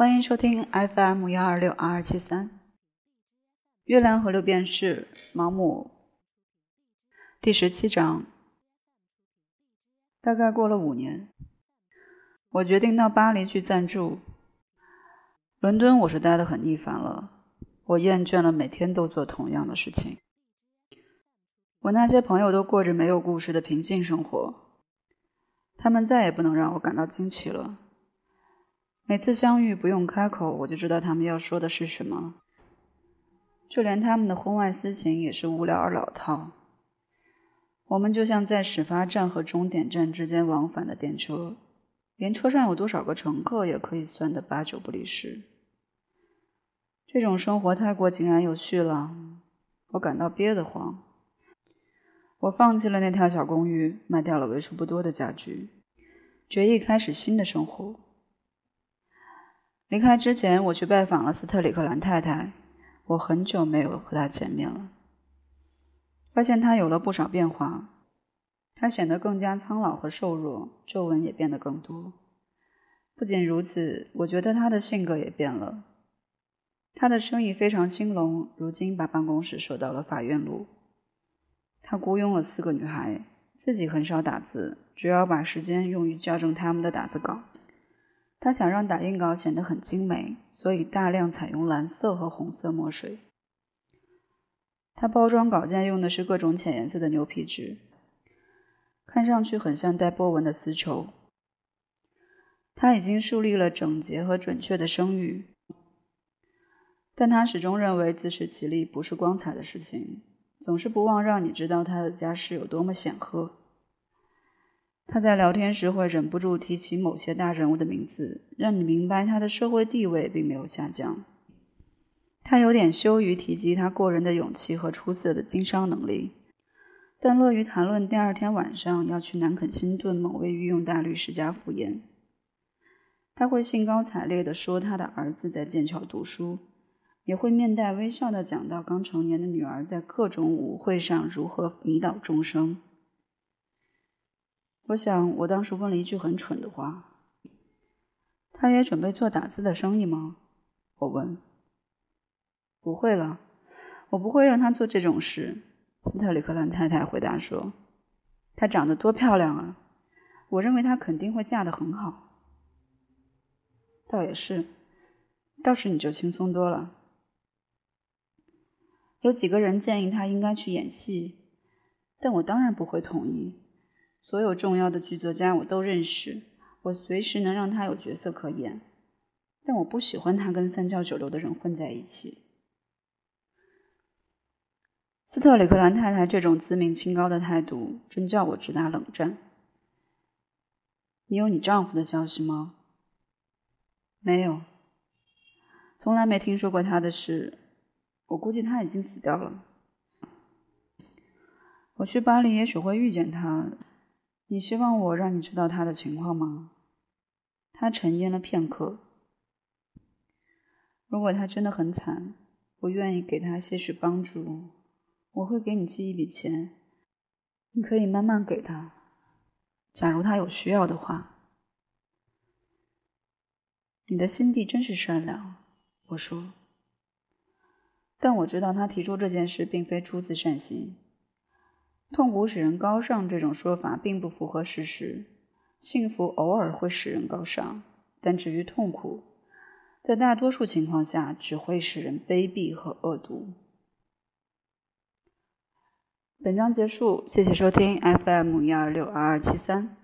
欢迎收听 FM 幺二六二二七三，《月亮和六便士》毛姆第十七章。大概过了五年，我决定到巴黎去暂住。伦敦我是待得很腻烦了，我厌倦了每天都做同样的事情。我那些朋友都过着没有故事的平静生活，他们再也不能让我感到惊奇了。每次相遇，不用开口，我就知道他们要说的是什么。就连他们的婚外私情也是无聊而老套。我们就像在始发站和终点站之间往返的电车，连车上有多少个乘客也可以算得八九不离十。这种生活太过井然有序了，我感到憋得慌。我放弃了那套小公寓，卖掉了为数不多的家具，决意开始新的生活。离开之前，我去拜访了斯特里克兰太太。我很久没有和她见面了，发现她有了不少变化。她显得更加苍老和瘦弱，皱纹也变得更多。不仅如此，我觉得她的性格也变了。她的生意非常兴隆，如今把办公室设到了法院路。她雇佣了四个女孩，自己很少打字，主要把时间用于校正他们的打字稿。他想让打印稿显得很精美，所以大量采用蓝色和红色墨水。他包装稿件用的是各种浅颜色的牛皮纸，看上去很像带波纹的丝绸。他已经树立了整洁和准确的声誉，但他始终认为自食其力不是光彩的事情，总是不忘让你知道他的家世有多么显赫。他在聊天时会忍不住提起某些大人物的名字，让你明白他的社会地位并没有下降。他有点羞于提及他过人的勇气和出色的经商能力，但乐于谈论第二天晚上要去南肯辛顿某位御用大律师家赴宴。他会兴高采烈地说他的儿子在剑桥读书，也会面带微笑地讲到刚成年的女儿在各种舞会上如何迷倒众生。我想，我当时问了一句很蠢的话。他也准备做打字的生意吗？我问。不会了，我不会让他做这种事。斯特里克兰太太回答说：“她长得多漂亮啊！我认为她肯定会嫁得很好。”倒也是，到时你就轻松多了。有几个人建议他应该去演戏，但我当然不会同意。所有重要的剧作家我都认识，我随时能让他有角色可演，但我不喜欢他跟三教九流的人混在一起。斯特里克兰太太这种自命清高的态度，真叫我直打冷战。你有你丈夫的消息吗？没有，从来没听说过他的事。我估计他已经死掉了。我去巴黎，也许会遇见他。你希望我让你知道他的情况吗？他沉吟了片刻。如果他真的很惨，我愿意给他些许帮助。我会给你寄一笔钱，你可以慢慢给他。假如他有需要的话。你的心地真是善良，我说。但我知道他提出这件事并非出自善心。痛苦使人高尚这种说法并不符合事实。幸福偶尔会使人高尚，但至于痛苦，在大多数情况下只会使人卑鄙和恶毒。本章结束，谢谢收听 FM 幺二六二二七三。